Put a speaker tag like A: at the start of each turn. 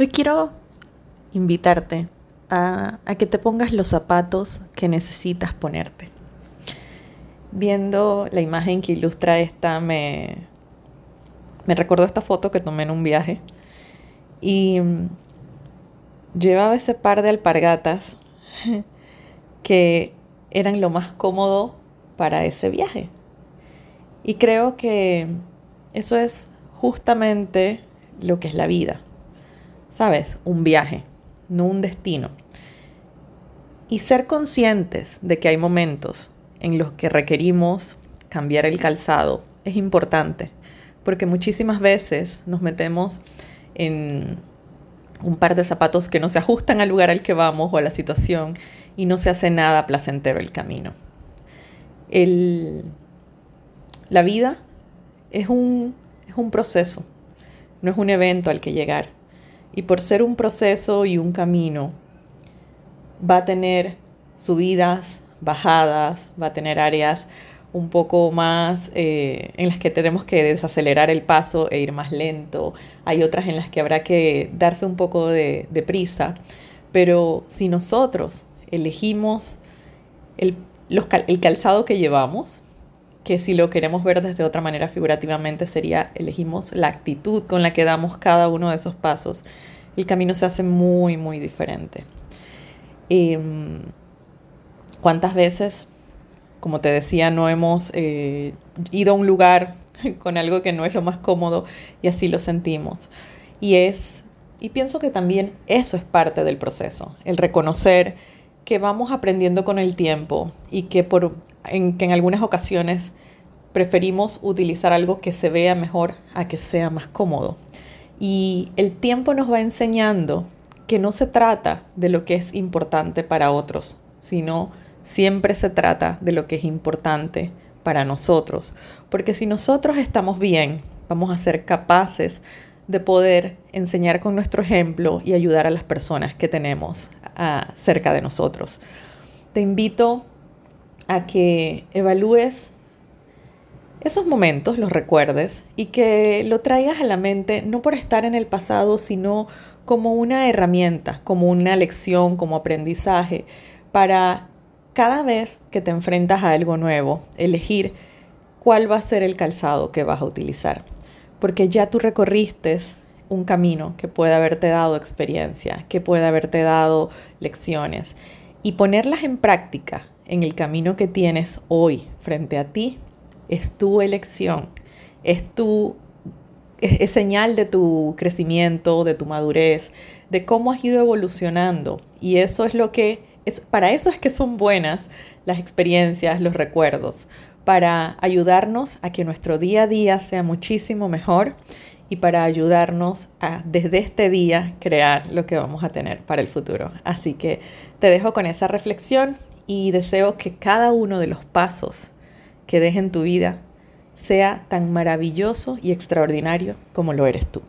A: Hoy quiero invitarte a, que te pongas los zapatos que necesitas ponerte. Viendo la imagen que ilustra esta, me, me esta foto que tomé en un viaje y mm, llevaba ese par de alpargatas que eran lo más cómodo para ese viaje. Y creo que eso es justamente lo que es la vida. ¿Sabes? Un viaje, no un destino. Y ser conscientes de que hay momentos en los que requerimos cambiar el calzado es importante, porque muchísimas veces nos metemos en un par de zapatos que no se ajustan al lugar al que vamos o a la situación y no se hace nada placentero el camino. la vida es un, es un proceso, no es un evento al que llegar. Y por ser un proceso y un camino, va a tener subidas, bajadas, va a tener áreas un poco más eh, en las que tenemos que desacelerar el paso e ir más lento. Hay otras en las que habrá que darse un poco de, prisa. Pero si nosotros elegimos el, el calzado que llevamos, que si lo queremos ver desde otra manera figurativamente sería elegimos la actitud con la que damos cada uno de esos pasos, el camino se hace muy, muy diferente. Em, ¿Cuántas veces como te decía, no hemos eh, ido a un lugar con algo que no es lo más cómodo y así lo sentimos. Y es, y pienso que también eso es parte del proceso, el reconocer que vamos aprendiendo con el tiempo y que, por, en, que en algunas ocasiones preferimos utilizar algo que se vea mejor a que sea más cómodo. Y el tiempo nos va enseñando que no se trata de lo que es importante para otros, sino Siempre se trata de lo que es importante para nosotros, porque si nosotros estamos bien, vamos a ser capaces de poder enseñar con nuestro ejemplo y ayudar a las personas que tenemos ah, cerca de nosotros. Te invito a que evalúes esos momentos, los recuerdes y que lo traigas a la mente no por estar en el pasado, sino como una herramienta, como una lección, como aprendizaje para cada vez que te enfrentas a algo nuevo, elegir cuál va a ser el calzado que vas a utilizar. Porque ya tú recorriste un camino que puede haberte dado experiencia, que puede haberte dado lecciones. Y ponerlas en práctica en el camino que tienes hoy frente a ti es tu elección, es tu es, señal de tu crecimiento, de tu madurez, de cómo has ido evolucionando. Y eso es lo que para eso es que son buenas las experiencias, los recuerdos, para ayudarnos a que nuestro día a día sea muchísimo mejor y para ayudarnos a desde este día crear lo que vamos a tener para el futuro. Así que te dejo con esa reflexión y deseo que cada uno de los pasos que dejes en tu vida sea tan maravilloso y extraordinario como lo eres tú.